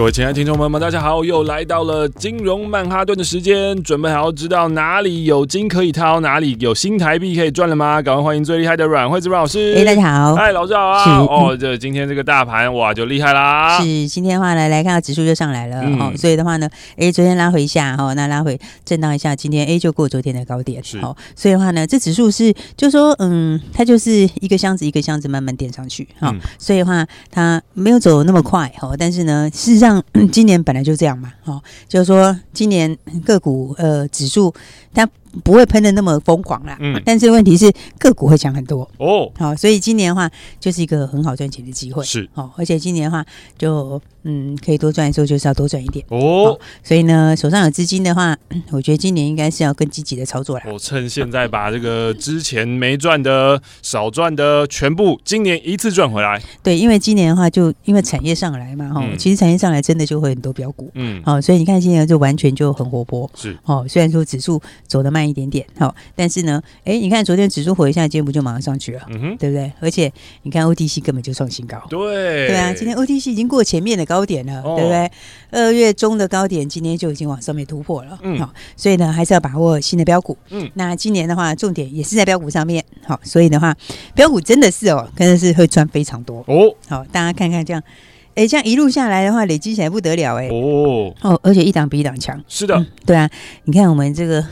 各位亲爱的听众朋友们，大家好，又来到了金融曼哈顿的时间，准备好知道哪里有金可以掏，哪里有新台币可以赚了吗？赶快欢迎最厉害的阮惠子阮老师。哎，大家好，嗨，老师好啊。哦，这今天这个大盘哇就厉害啦。是，今天的话呢，来看到指数就上来了，嗯、哦，所以的话呢，哎，昨天拉回一下，哈、哦，那拉回震荡一下，今天哎就过昨天的高点，好，哦，所以的话呢，这指数是就说，嗯，它就是一个箱子一个箱子慢慢垫上去，哈、哦，嗯、所以的话它没有走那么快，哈、哦，但是呢，事实上。今年本来就这样嘛，哦，就是说今年个股呃指数它不会喷的那么疯狂啦，嗯，但是问题是个股会强很多哦，好，所以今年的话就是一个很好赚钱的机会，是，哦，而且今年的话就。嗯，可以多赚的时候就是要多赚一点哦。所以呢，手上有资金的话，我觉得今年应该是要更积极的操作了。我趁现在把这个之前没赚的、少赚的全部，今年一次赚回来。对，因为今年的话，就因为产业上来嘛，哈、嗯，其实产业上来真的就会很多标股，嗯，好，所以你看今年就完全就很活泼，是哦。虽然说指数走得慢一点点，好，但是呢，哎，你看昨天指数回一下，今天不就马上上去了，嗯，对不对？而且你看 OTC 根本就创新高，对，对啊，今天 OTC 已经过前面的。高点了，对不对？二月中的高点，今天就已经往上面突破了。嗯，好，所以呢，还是要把握新的标股。嗯，那今年的话，重点也是在标股上面。好，所以的话，标股真的是哦，真的是会赚非常多哦。好，大家看看这样，哎，这样一路下来的话，累积起来不得了哎。哦哦，而且一档比一档强。是的，对啊，你看我们这个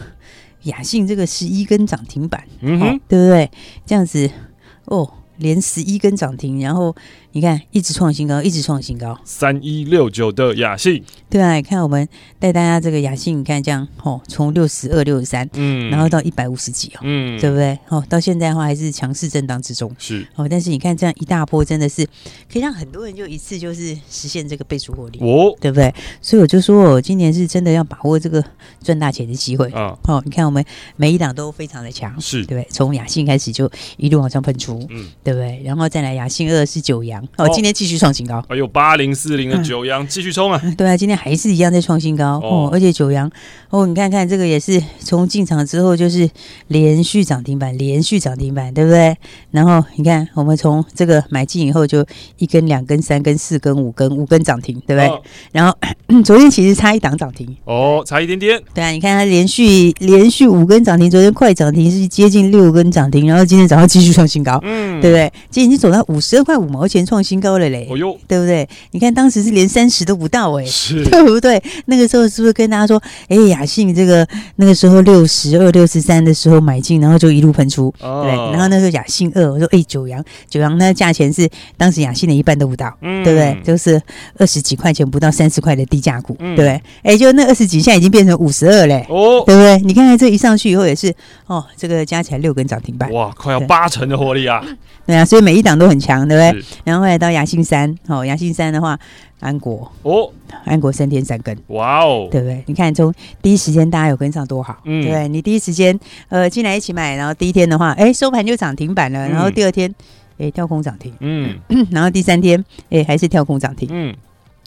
雅信这个十一根涨停板，对不对？这样子哦，连十一根涨停，然后。你看，一直创新高，一直创新高。三一六九的雅信，对啊，你看我们带大家这个雅信，你看这样哦，从六十二、六十三，嗯，然后到一百五十几哦，嗯，对不对？哦，到现在的话还是强势震荡之中，是哦。但是你看这样一大波，真的是可以让很多人就一次就是实现这个倍数获利哦，对不对？所以我就说，我今年是真的要把握这个赚大钱的机会啊！哦，你看我们每一档都非常的强，是对不对？从雅信开始就一路往上喷出，嗯，对不对？然后再来雅信二是九阳。哦，今天继续创新高，哎呦八零四零的九阳继续冲啊！对啊，今天还是一样在创新高哦，而且九阳哦，你看看这个也是从进场之后就是连续涨停板，连续涨停板，对不对？然后你看我们从这个买进以后就一根、两根、三根、四根、五根，五根涨停，对不对？然后 昨天其实差一档涨停哦，差一点点。对啊，你看它连续连续五根涨停，昨天快涨停是接近六根涨停，然后今天早上继续创新高，嗯，对不对？今天已经走到五十二块五毛钱创新高了嘞，哦呦，对不对？你看当时是连三十都不到哎，是，对不对？那个时候是不是跟大家说，哎，雅信这个那个时候六十二、六十三的时候买进，然后就一路喷出，对。然后那时候雅信二，我说哎，九阳，九阳那价钱是当时雅信的一半都不到，对不对？就是二十几块钱不到三十块的低价股，对不对？哎，就那二十几，现在已经变成五十二嘞，哦，对不对？你看看这一上去以后也是，哦，这个加起来六根涨停板，哇，快要八成的获利啊！对啊，所以每一档都很强，对不对？然后后来到雅信山，哦，雅信山的话，安国。哦，安国三天三更，哇哦，对不对？你看从第一时间大家有跟上多好，嗯，对不对？你第一时间呃进来一起买，然后第一天的话，哎，收盘就涨停板了，然后第二天哎跳空涨停，嗯，然后第三天哎还是跳空涨停，嗯。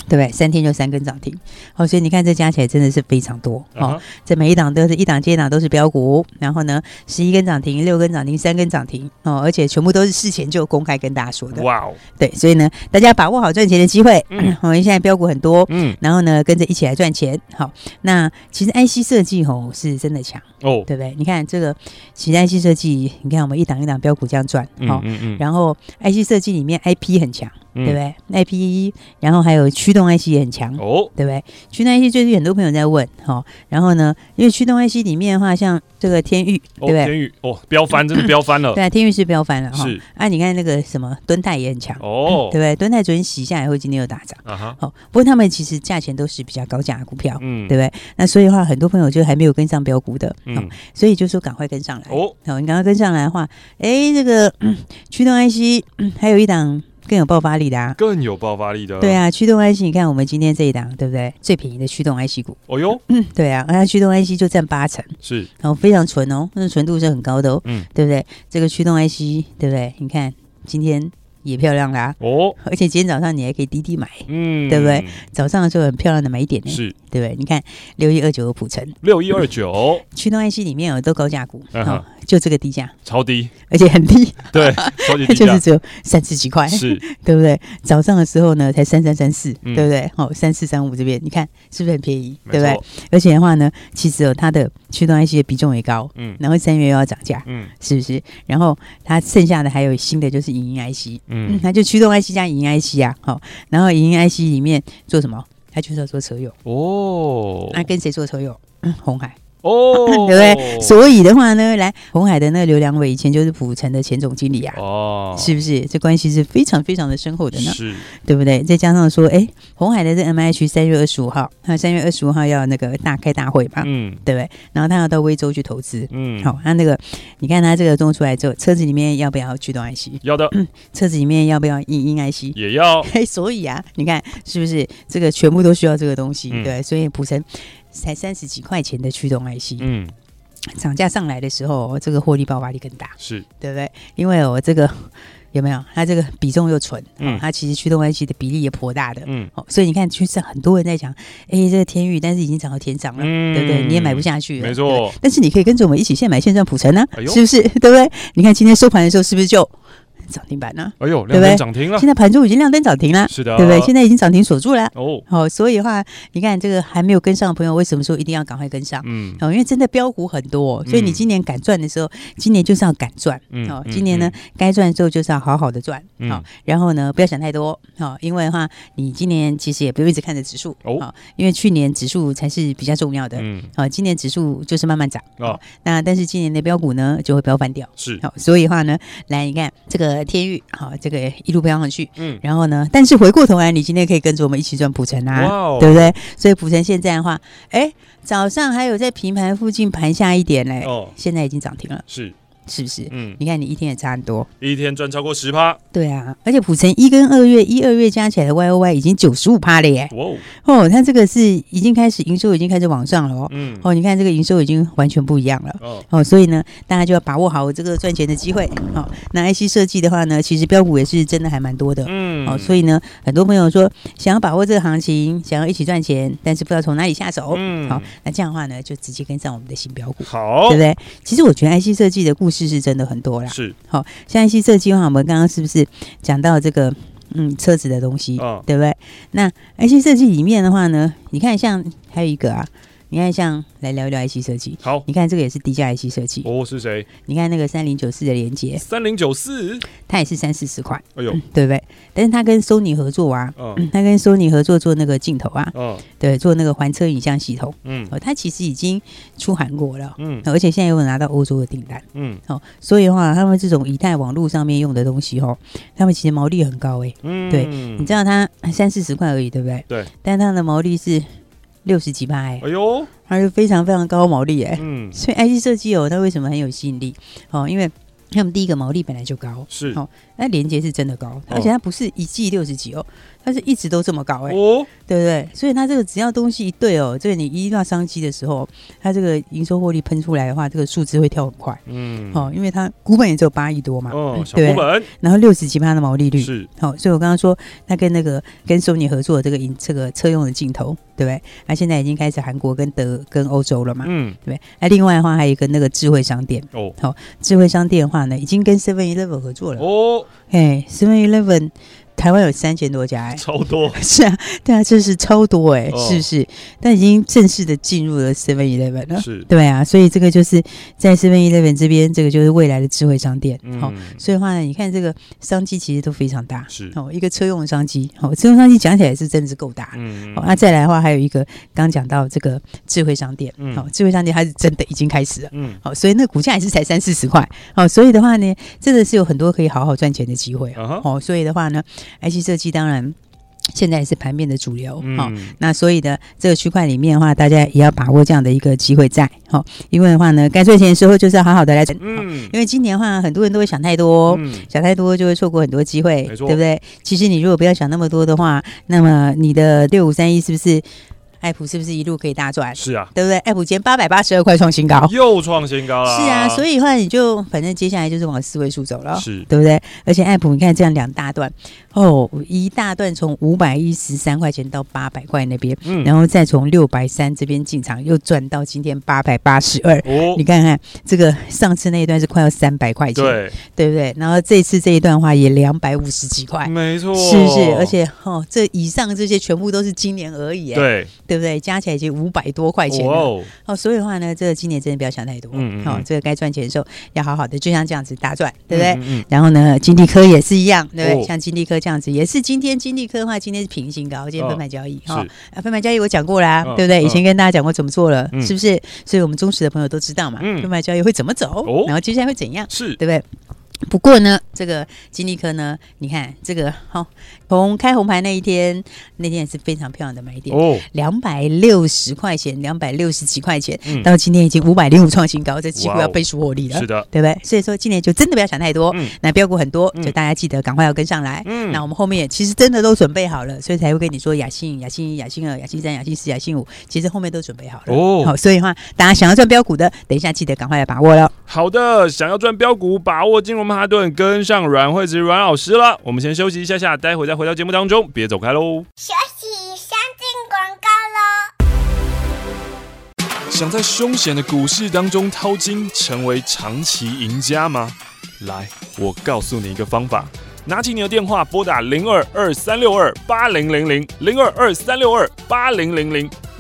对不对？三天就三根涨停，好，所以你看这加起来真的是非常多哦。这每一档都是一档接一档都是标股，然后呢，十一根涨停，六根涨停，三根涨停哦，而且全部都是事前就公开跟大家说的。哇哦，对，所以呢，大家把握好赚钱的机会。嗯，我们现在标股很多，嗯，然后呢，跟着一起来赚钱。好，那其实 IC 设计哦是真的强哦，对不对？你看这个，其实 IC 设计，你看我们一档一档标股这样赚，好，嗯嗯，然后 IC 设计里面 IP 很强。对不对？IP，然后还有驱动 IC 也很强哦，对不对？驱动 IC 最近很多朋友在问，哈，然后呢，因为驱动 IC 里面的话，像这个天域，对不对？天域哦，飙翻，真的飙翻了。对啊，天域是飙翻了哈。是啊，你看那个什么敦泰也很强哦，对不对？敦泰昨天洗下来后，今天又大涨啊哈。好，不过他们其实价钱都是比较高价的股票，嗯，对不对？那所以的话，很多朋友就还没有跟上标股的，嗯，所以就说赶快跟上来哦。好，你赶快跟上来的话，哎，这个 驱动 IC 还有一档。更有爆发力的啊，更有爆发力的。对啊，驱动 IC，你看我们今天这一档，对不对？最便宜的驱动 IC 股。哦哟，嗯，对啊，那驱动 IC 就占八成，是，然后非常纯哦，那纯度是很高的哦，嗯，对不对？这个驱动 IC，对不对？你看今天。也漂亮啦，哦，而且今天早上你还可以滴滴买，嗯，对不对？早上的时候很漂亮的买点呢，是，对不对？你看六一二九的普城，六一二九。驱动 IC 里面有都高价股，哦，就这个低价，超低，而且很低，对，超级低 就是只有三十几块，是，对不对？早上的时候呢，才三三三四，对不对？哦，三四三五这边，你看是不是很便宜？对不对？而且的话呢，其实哦，它的驱动 IC 的比重也高，嗯，然后三月又要涨价，嗯，是不是？然后它剩下的还有新的就是影音 IC，嗯，那就驱动。IC 加影音 IC 啊，好，然后影音 IC 里面做什么？他就是要做车用哦。那、啊、跟谁做车用？嗯，鸿海。哦，对不对？所以的话呢，来红海的那个刘良伟以前就是普成的前总经理啊，哦，是不是？这关系是非常非常的深厚的呢，是，对不对？再加上说，哎，红海的这 MIH 三月二十五号，他三月二十五号要那个大开大会嘛，嗯，对不对？然后他要到威州去投资，嗯，好，那那个你看他这个弄出来之后，车子里面要不要驱动 IC？要的，嗯，车子里面要不要影音 IC？也要。嘿，所以啊，你看是不是这个全部都需要这个东西？嗯、对，所以普成才三十几块钱的驱动 IC，嗯。涨价上来的时候，这个获利爆发力更大，是对不对？因为我这个有没有？它这个比重又纯，嗯，它其实驱动 IC 的比例也颇大的，嗯，哦，所以你看，其实很多人在讲，哎，这个天域，但是已经涨到天上了，嗯，对不对？你也买不下去，没错。但是你可以跟着我们一起现买现赚普成呢，是不是？对不对？你看今天收盘的时候，是不是就？涨停板呢？哎呦，亮灯涨停了！现在盘中已经亮灯涨停了，是的，对不对？现在已经涨停锁住了哦。好，所以的话，你看这个还没有跟上的朋友，为什么说一定要赶快跟上？嗯，哦，因为真的标股很多，所以你今年敢赚的时候，今年就是要敢赚。嗯，好，今年呢，该赚的时候就是要好好的赚。好，然后呢，不要想太多。好，因为的话，你今年其实也不用一直看着指数哦，因为去年指数才是比较重要的。嗯，好，今年指数就是慢慢涨。哦，那但是今年的标股呢，就会飙翻掉。是，好，所以的话呢，来你看这个。天域，好，这个一路飙上去，嗯，然后呢，但是回过头来，你今天可以跟着我们一起赚普城啊，哇对不对？所以普城现在的话，哎，早上还有在平盘附近盘下一点嘞，哦，现在已经涨停了，是。是不是？嗯，你看你一天也差很多，一天赚超过十趴。对啊，而且普成一跟二月，一二月加起来的 Y O Y 已经九十五趴了耶。哦，哦，它这个是已经开始营收已经开始往上了哦。嗯，哦，你看这个营收已经完全不一样了。哦，哦，所以呢，大家就要把握好这个赚钱的机会。好，那 IC 设计的话呢，其实标股也是真的还蛮多的。嗯，哦，所以呢，很多朋友说想要把握这个行情，想要一起赚钱，但是不知道从哪里下手。嗯，好，那这样的话呢，就直接跟上我们的新标股，好，对不对？其实我觉得 IC 设计的故事是真的很多啦。是好，像一些设计的话，我们刚刚是不是讲到这个嗯车子的东西，哦、对不对？那而且设计里面的话呢，你看像还有一个啊。你看，像来聊一聊 IC 设计。好，你看这个也是低价 IC 设计。哦，是谁？你看那个三零九四的连接，三零九四，它也是三四十块。哎呦，对不对？但是它跟 Sony 合作啊，嗯，它跟 Sony 合作做那个镜头啊，嗯，对，做那个环车影像系统，嗯，哦，它其实已经出韩国了，嗯，而且现在有拿到欧洲的订单，嗯，哦，所以的话，他们这种以太网络上面用的东西，哦，他们其实毛利很高，哎，嗯，对，你知道它三四十块而已，对不对？对，但它的毛利是。六十几趴哎，哎呦，它是非常非常高毛利哎，嗯，所以 IC 设计哦，它为什么很有吸引力？哦，因为他们第一个毛利本来就高，是。哦，那连接是真的高，而且它不是一季六十几哦。它是一直都这么高哎、欸，哦、对不对？所以它这个只要东西一对哦，这个你一遇到商机的时候，它这个营收获利喷出来的话，这个数字会跳很快。嗯，好、哦，因为它股本也只有八亿多嘛，哦，小股本，然后六十几趴的毛利率。是。好、哦，所以我刚刚说它跟那个跟索尼合作的这个影这个车用的镜头，对不对？它现在已经开始韩国跟德跟欧洲了嘛，嗯，对不对？那另外的话还有一个那个智慧商店。哦，好、哦，智慧商店的话呢，已经跟 Seven Eleven 合作了。哦，哎，Seven Eleven。台湾有三千多家、欸，超多，是啊，对啊，这是超多哎、欸，哦、是不是？但已经正式的进入了 Seven Eleven 了，是，对啊，所以这个就是在 Seven Eleven 这边，这个就是未来的智慧商店，好、嗯。哦，所以的话呢，你看这个商机其实都非常大，是。哦，一个车用的商机，好、哦，车用商机讲起来是真的是够大，嗯，好、哦，那再来的话还有一个刚讲到这个智慧商店，好、嗯。哦，智慧商店它是真的已经开始了，嗯，好、哦，所以那股价也是才三四十块，好、哦，所以的话呢，真的是有很多可以好好赚钱的机会，好、uh huh 哦，所以的话呢。IC 设计当然现在也是盘面的主流，好、嗯，那所以呢，这个区块里面的话，大家也要把握这样的一个机会在，好，因为的话呢，该赚钱的时候就是要好好的来赚，嗯，因为今年的话，很多人都会想太多，嗯、想太多就会错过很多机会，对不对？其实你如果不要想那么多的话，那么你的六五三一是不是？爱普是不是一路可以大赚？是啊，对不对？爱普今天八百八十二块创新高，又创新高了。是啊，所以的话你就反正接下来就是往四位数走了，是对不对？而且爱普你看这样两大段哦，一大段从五百一十三块钱到八百块那边，嗯，然后再从六百三这边进场，又赚到今天八百八十二。哦，你看看这个上次那一段是快要三百块钱，对对不对？然后这次这一段的话也两百五十几块，没错，是不是？而且哦，这以上这些全部都是今年而已，对。对不对？加起来已经五百多块钱了。哦，哦，所以的话呢，这个今年真的不要想太多。嗯嗯。好，这个该赚钱的时候要好好的，就像这样子大赚，对不对？嗯嗯。然后呢，金丽科也是一样，对不对？像金丽科这样子，也是今天金丽科的话，今天是平行高，今天分盘交易。哈，啊，分盘交易我讲过啦，对不对？以前跟大家讲过怎么做了，是不是？所以我们忠实的朋友都知道嘛。嗯。分盘交易会怎么走？然后接下来会怎样？是对不对？不过呢，这个金丽科呢，你看这个好，从开红盘那一天，那天也是非常漂亮的买点。哦，两百六十块钱，两百六十几块钱，嗯、到今天已经五百零五创新高，这几乎要倍数获利了，是的，对不对？所以说今年就真的不要想太多，嗯、那标股很多，就大家记得赶快要跟上来。嗯，那我们后面也其实真的都准备好了，所以才会跟你说雅信、雅信一、雅信二、雅信三、雅信四、雅信五，其实后面都准备好了。哦。好，所以的话，大家想要赚标股的，等一下记得赶快来把握了。好的，想要赚标股，把握金融曼哈顿。跟上阮惠子阮老师了，我们先休息一下下，待会再回到节目当中，别走开喽。休息，先进广告喽。想在凶险的股市当中淘金，成为长期赢家吗？来，我告诉你一个方法，拿起你的电话，拨打零二二三六二八零零零零二二三六二八零零零。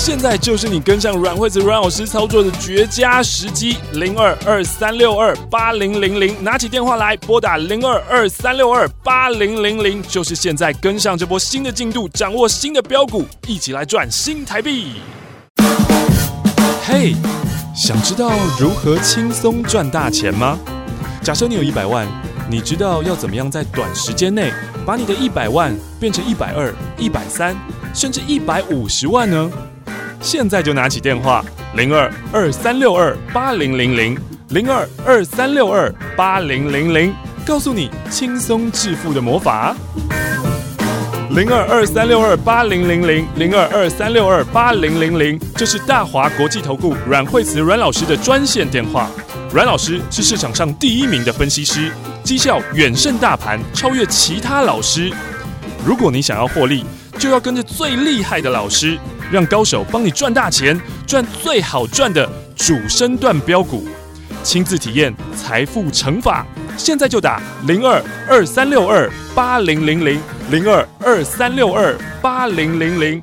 现在就是你跟上阮惠子阮老师操作的绝佳时机，零二二三六二八零零零，拿起电话来拨打零二二三六二八零零零，就是现在跟上这波新的进度，掌握新的标股，一起来赚新台币。嘿，想知道如何轻松赚大钱吗？假设你有一百万，你知道要怎么样在短时间内把你的一百万变成一百二、一百三，甚至一百五十万呢？现在就拿起电话，零二二三六二八零零零，零二二三六二八零零零，告诉你轻松致富的魔法。零二二三六二八零零零，零二二三六二八零零零，这是大华国际投顾阮惠慈阮老师的专线电话。阮老师是市场上第一名的分析师，绩效远胜大盘，超越其他老师。如果你想要获利，就要跟着最厉害的老师。让高手帮你赚大钱，赚最好赚的主升段标股，亲自体验财富乘法。现在就打零二二三六二八零零零零二二三六二八零零零。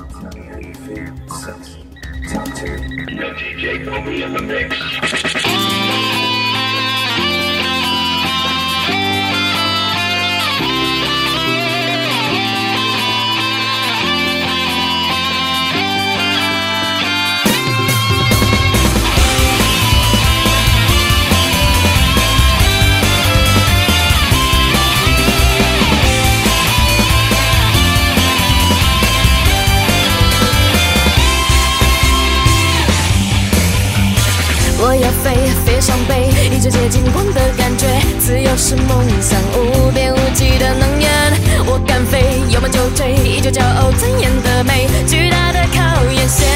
six, ten, two. No DJ Kobe in the mix. 直接近光的感觉，自由是梦想，无边无际的能源，我敢飞。有梦就追，依旧骄傲尊严的美，巨大的考验现，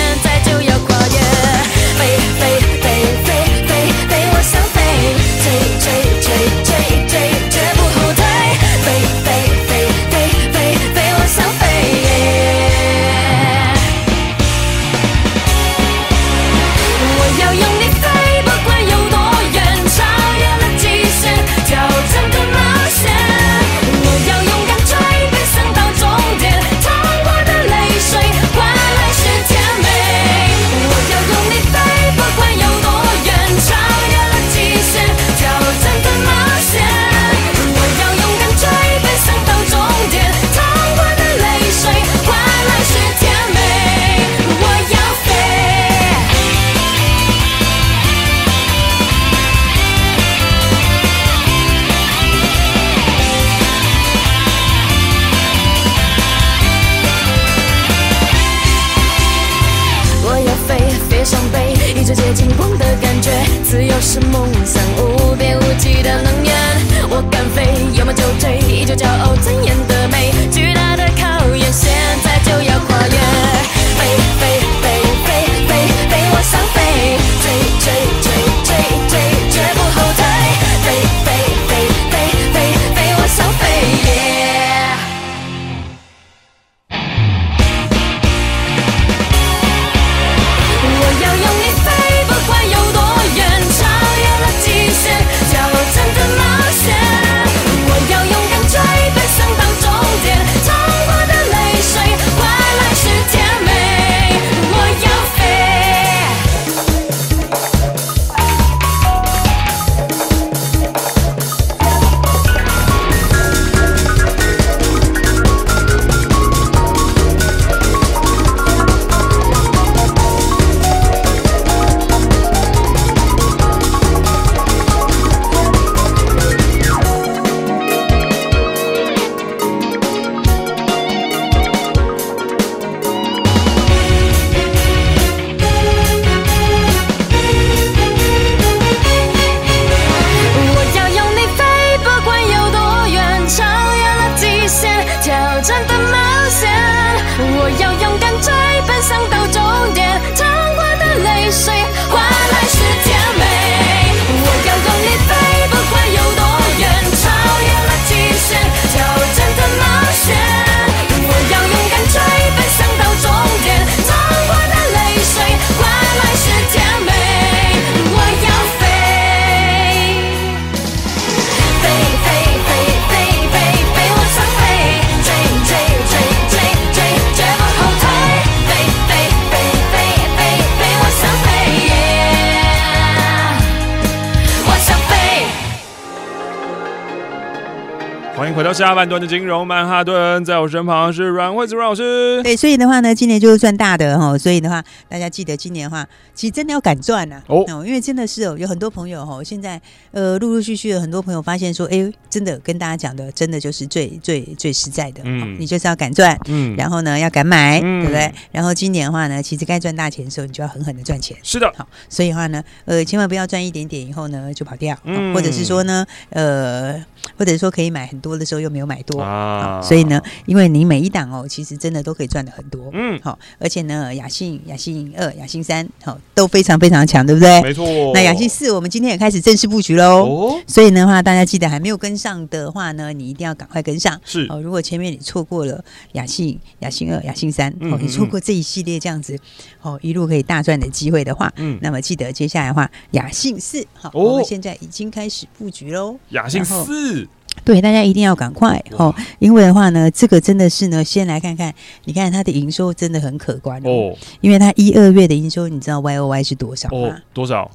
下半段的金融曼哈顿，在我身旁是阮惠子阮老师。对，所以的话呢，今年就是赚大的哈。所以的话，大家记得今年的话，其实真的要敢赚呐。哦，因为真的是哦，有很多朋友哈，现在呃，陆陆续续的很多朋友发现说，哎，真的跟大家讲的，真的就是最最最实在的。嗯，你就是要敢赚，嗯，然后呢，要敢买，嗯、对不对？然后今年的话呢，其实该赚大钱的时候，你就要狠狠的赚钱。是的，好，所以的话呢，呃，千万不要赚一点点以后呢就跑掉，嗯，或者是说呢，呃，或者是说可以买很多的时候又没有买多啊，所以呢，因为你每一档哦，其实真的都可以赚的很多，嗯，好，而且呢，雅信、雅信二、雅信三，好，都非常非常强，对不对？没错。那雅信四，我们今天也开始正式布局喽，哦，所以的话，大家记得还没有跟上的话呢，你一定要赶快跟上。是。哦，如果前面你错过了雅信、雅信二、雅信三，哦，你错过这一系列这样子，哦，一路可以大赚的机会的话，嗯，那么记得接下来的话，雅信四，好，我们现在已经开始布局喽，雅信四。对，大家一定要赶快哦，因为的话呢，这个真的是呢，先来看看，你看它的营收真的很可观哦，因为它一二月的营收，你知道 Y O Y 是多少吗？哦，多少？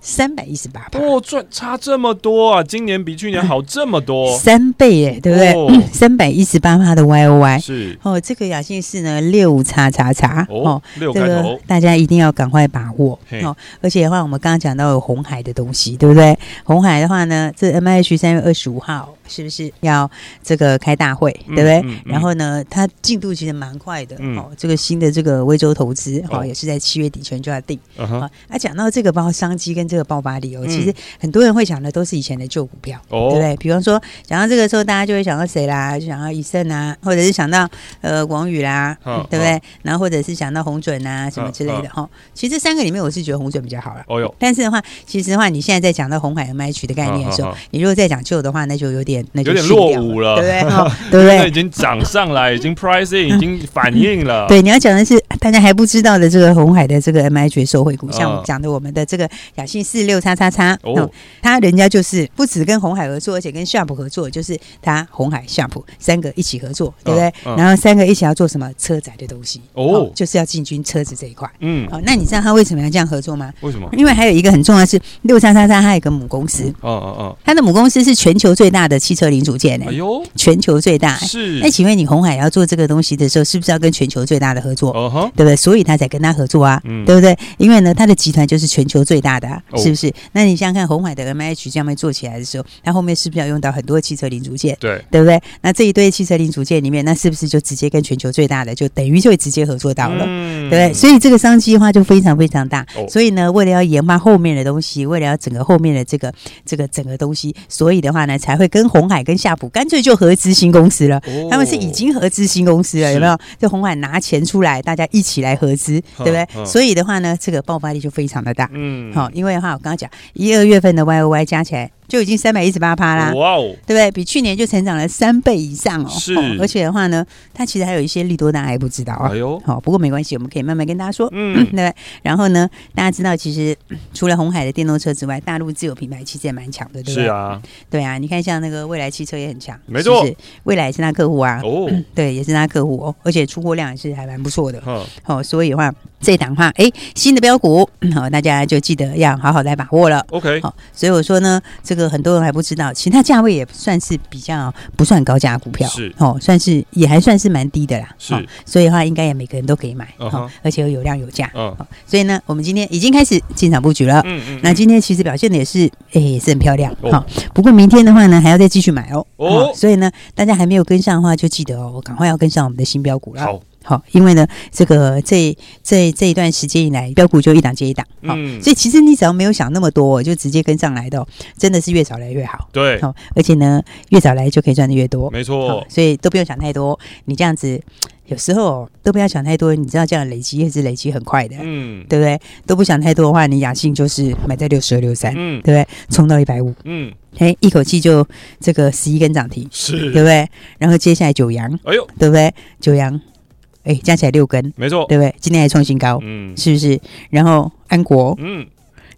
三百一十八，哦，赚差这么多啊！今年比去年好这么多，三倍哎，对不对？三百一十八趴的 Y O Y 是哦，这个雅信是呢六叉叉叉哦，六开头，大家一定要赶快把握哦。而且的话，我们刚刚讲到有红海的东西，对不对？红海的话呢，这 M H 三月二十五号。是不是要这个开大会，对不对？然后呢，它进度其实蛮快的。哦，这个新的这个威州投资，哦，也是在七月底前就要定。啊，啊，讲到这个包括商机跟这个爆发力哦，其实很多人会想的都是以前的旧股票，对不对？比方说讲到这个时候，大家就会想到谁啦？就想到以盛啊，或者是想到呃广宇啦，对不对？然后或者是想到红准啊什么之类的哈。其实这三个里面，我是觉得红准比较好了。哦哟，但是的话，其实的话，你现在在讲到红海 MH 的概念的时候，你如果再讲旧的话，那就有点有点落伍了，对不对？对不对？已经涨上来，已经 pricing 已经反应了。对，你要讲的是大家还不知道的这个红海的这个 MH 受惠股，像我们讲的我们的这个雅信四六叉叉叉，哦，他人家就是不止跟红海合作，而且跟夏普合作，就是他红海夏普三个一起合作，对不对？然后三个一起要做什么车载的东西，哦，就是要进军车子这一块。嗯，好，那你知道他为什么要这样合作吗？为什么？因为还有一个很重要的是六叉叉叉，它有一个母公司。哦哦哦，它的母公司是全球最大的汽车零组件呢。哎呦，全球最大是。那请问你红海要做这个东西的时候，是不是要跟全球最大的合作？哦哈，对不对？所以他才跟他合作啊，嗯对不对？因为呢，他的集团就是全球最大的，是不是？那你想想看，红海的 MH 这样做起来的时候，它后面是不是要用到很多汽车零组件？对，对不对？那这一堆汽车零组件里面，那是不是就直接跟全球最大的，就等于就会直接合作到了，对不对？所以这个商机的话就非常非常大。所以呢，为了要研发后面的东西，为了要整个后面的这个这个整个东西，所以的话呢，才会跟鸿海跟夏普干脆就合资新公司了。他们是已经合资新公司了，有没有？就红海拿钱出来，大家一起来合资，对不对？所以的话呢，这个爆发力就非常的大。嗯，好，因为的话我刚刚讲一二月份的 Y O Y 加起来。就已经三百一十八趴啦，哇哦，对不对？比去年就成长了三倍以上哦。是，而且的话呢，它其实还有一些利多，大家还不知道啊。哎呦，好，不过没关系，我们可以慢慢跟大家说。嗯，对。然后呢，大家知道，其实除了红海的电动车之外，大陆自有品牌其实也蛮强的，对不对？是啊，对啊。你看，像那个未来汽车也很强，没错，未来也是他客户啊。哦，对，也是他客户哦，而且出货量也是还蛮不错的。嗯，好，所以的话，这档话，哎，新的标股，好，大家就记得要好好来把握了。OK，好，所以我说呢，这个。个很多人还不知道，其实它价位也算是比较不算高价股票，是哦，算是也还算是蛮低的啦，是，所以的话应该也每个人都可以买，哦，而且有量有价，嗯，所以呢，我们今天已经开始进场布局了，嗯嗯，那今天其实表现的也是，哎，也是很漂亮，好，不过明天的话呢，还要再继续买哦，哦，所以呢，大家还没有跟上的话，就记得哦，我赶快要跟上我们的新标股了，好。好，因为呢，这个这这这一段时间以来，标股就一档接一档，好，嗯、所以其实你只要没有想那么多，就直接跟上来的，真的是越早来越好。对，好，而且呢，越早来就可以赚的越多，没错。所以都不用想太多，你这样子有时候都不要想太多，你知道这样累积也是累积很快的，嗯，对不对？都不想太多的话，你雅信就是买在六十二六三，嗯，对不对？冲到一百五，嗯，哎，一口气就这个十一根涨停，是，对不对？然后接下来九阳，哎呦，对不对？九阳。哎，加起来六根，没错，对不对？今天还创新高，嗯，是不是？然后安国，嗯，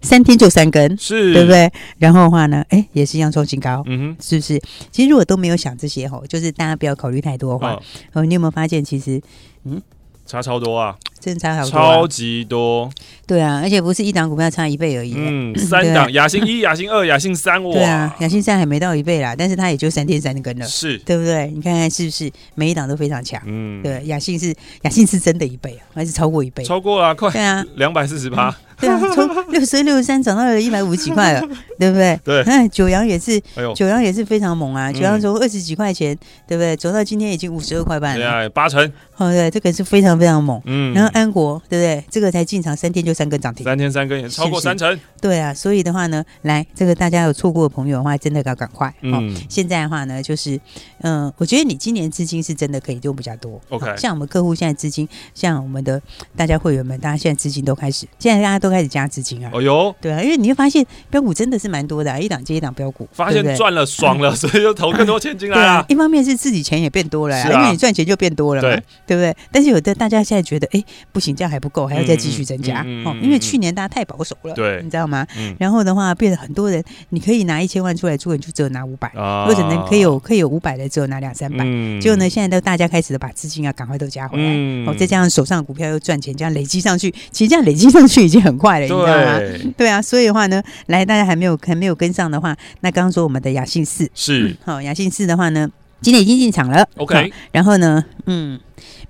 三天就三根，是，对不对？然后的话呢，哎，也是一样创新高，嗯哼，是不是？其实如果都没有想这些吼，就是大家不要考虑太多的话，哦，你有没有发现其实，嗯，差超多啊。真差好多，超级多，对啊，而且不是一档股票差一倍而已，嗯，三档，亚信一、亚信二、亚信三，哇，对啊，亚信三还没到一倍啦，但是它也就三天三根了，是，对不对？你看看是不是每一档都非常强？嗯，对，亚信是亚信是真的一倍啊，还是超过一倍？超过了，快，对啊，两百四十八，对啊，从六十六十三涨到了一百五十几块了，对不对？对，那九阳也是，九阳也是非常猛啊，九阳从二十几块钱，对不对？走到今天已经五十二块半了，对啊，八成，哦，对，这个是非常非常猛，嗯，然后。安国对不对？这个才进场三天就三根涨停，三天三根也超过三成。对啊，所以的话呢，来这个大家有错过的朋友的话，真的要赶快。嗯，现在的话呢，就是嗯，我觉得你今年资金是真的可以用比较多。OK，像我们客户现在资金，像我们的大家会员们，大家现在资金都开始，现在大家都开始加资金啊。哦哟，对啊，因为你会发现标股真的是蛮多的，一档接一档标股，发现赚了爽了，所以就投更多钱进来啊。一方面是自己钱也变多了，因为你赚钱就变多了嘛，对不对？但是有的大家现在觉得，哎。不行，这样还不够，还要再继续增加哦。因为去年大家太保守了，对，你知道吗？然后的话，变得很多人，你可以拿一千万出来做，你就只有拿五百，或者能可以有可以有五百的，只有拿两三百。结果呢，现在都大家开始的把资金啊，赶快都加回来，哦，再加上手上的股票又赚钱，这样累积上去，其实这样累积上去已经很快了，你知道吗？对啊，所以的话呢，来，大家还没有还没有跟上的话，那刚刚说我们的雅信四是好，雅信四的话呢，今天已经进场了，OK，然后呢，嗯。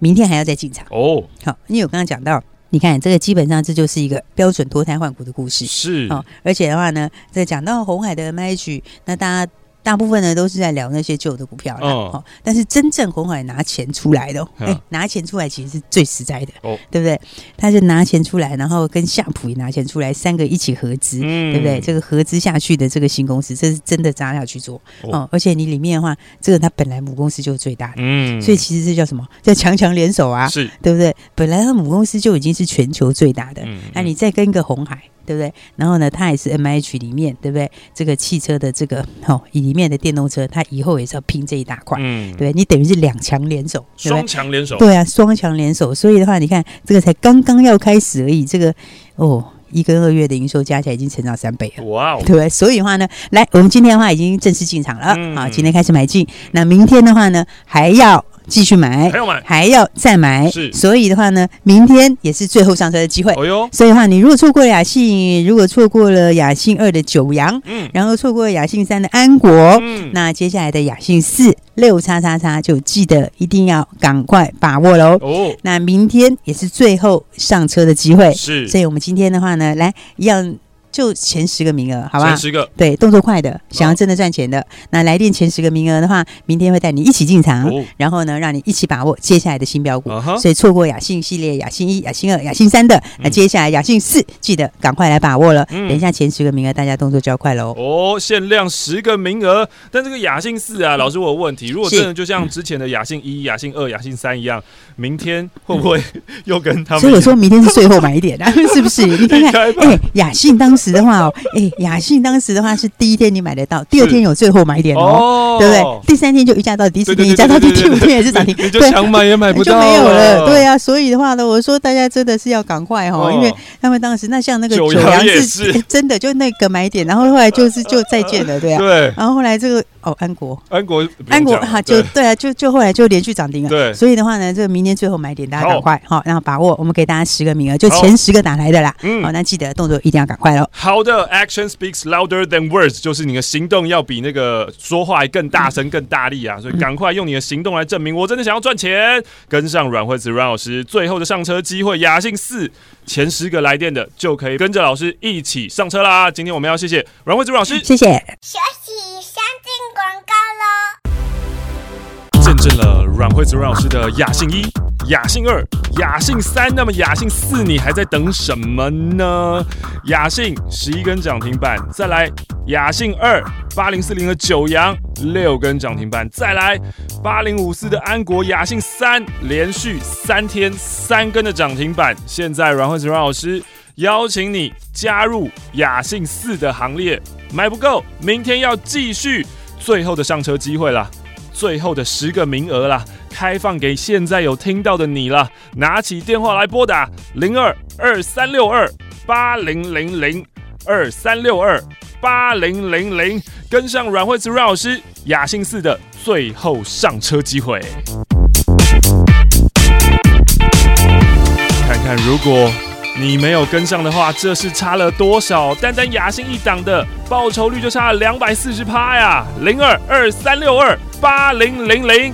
明天还要再进场哦。好，因为我刚刚讲到，你看这个基本上这就是一个标准脱胎换骨的故事，是哦。而且的话呢，在讲到红海的 MH，那大家大部分呢都是在聊那些旧的股票了。哦，但是真正红海拿钱出来的，哎、欸，拿钱出来其实是最实在的，哦，对不对？他是拿钱出来，然后跟夏普也拿钱出来，三个一起合资，嗯、对不对？这个合资下去的这个新公司，这是真的砸下去做哦，哦。而且你里面的话，这个它本来母公司就是最大的，嗯，所以其实这叫什么？叫强强联手啊，是对不对？本来它母公司就已经是全球最大的，嗯，那、啊、你再跟一个红海。对不对？然后呢，它也是 M H 里面，对不对？这个汽车的这个哦，里面的电动车，它以后也是要拼这一大块。嗯，对，你等于是两强联手，双强联手。对啊，双强联手。所以的话，你看这个才刚刚要开始而已，这个哦，一跟二月的营收加起来已经成长三倍了。哇哦，对不对？所以的话呢，来，我们今天的话已经正式进场了。嗯，好，今天开始买进。那明天的话呢，还要。继续买，还要买，还要再买，是。所以的话呢，明天也是最后上车的机会。哦哟，所以的话，你如果错过了雅信，如果错过了雅信二的九阳，嗯，然后错过了雅信三的安国，嗯，那接下来的雅信四六叉叉叉就记得一定要赶快把握喽。哦，那明天也是最后上车的机会，是。所以我们今天的话呢，来一样。就前十个名额，好吧？前十个，对，动作快的，想要真的赚钱的，哦、那来电前十个名额的话，明天会带你一起进场，哦、然后呢，让你一起把握接下来的新标股。哦、所以错过雅信系列、雅信一、雅信二、雅信三的，那接下来雅信四，记得赶快来把握了。嗯、等一下前十个名额，大家动作就要快喽。哦，限量十个名额，但这个雅信四啊，老师我有问题，如果真的就像之前的雅信一、雅信二、雅信三一样，明天会不会又跟他们？所以我说明天是最后买一点，是不是？你看看，哎，雅信当时。的话哦，哎，雅信当时的话是第一天你买得到，第二天有最后买点哦，对不对？第三天就一价到底，第四天一价到底，第五天也是涨停，你就想买也买不到，就没有了。对啊，所以的话呢，我说大家真的是要赶快哈，因为他们当时那像那个九阳是真的就那个买点，然后后来就是 就再见了，对啊，对。然后后来这个哦，安国，安国，安国哈，就对啊，就就后来就连续涨停了。对，所以的话呢，这个明天最后买点，大家赶快哈，然后把握，我们给大家十个名额，就前十个打来的啦。嗯，好，那记得动作一定要赶快喽。好的，Action。Speaks louder than words，就是你的行动要比那个说话更大声、更大力啊！所以赶快用你的行动来证明，我真的想要赚钱。跟上阮惠子阮老师最后的上车机会，雅信四前十个来电的就可以跟着老师一起上车啦！今天我们要谢谢阮惠子阮老师，谢谢。学习，先进广告喽。见证了阮惠子阮老师的雅信一、雅信二、雅信三，那么雅信四你还在等什么呢？雅信十一根涨停板，再来雅信二八零四零的九阳六根涨停板，再来八零五四的安国雅信三连续三天三根的涨停板。现在阮惠慈阮老师邀请你加入雅信四的行。列，买不够，明天要继续最后的上车机会了。最后的十个名额啦，开放给现在有听到的你了。拿起电话来拨打零二二三六二八零零零二三六二八零零零，跟上阮惠慈阮老师雅信四的最后上车机会。看看如果。你没有跟上的话，这是差了多少？单单雅兴一档的报酬率就差了两百四十趴呀！零二二三六二八零零零。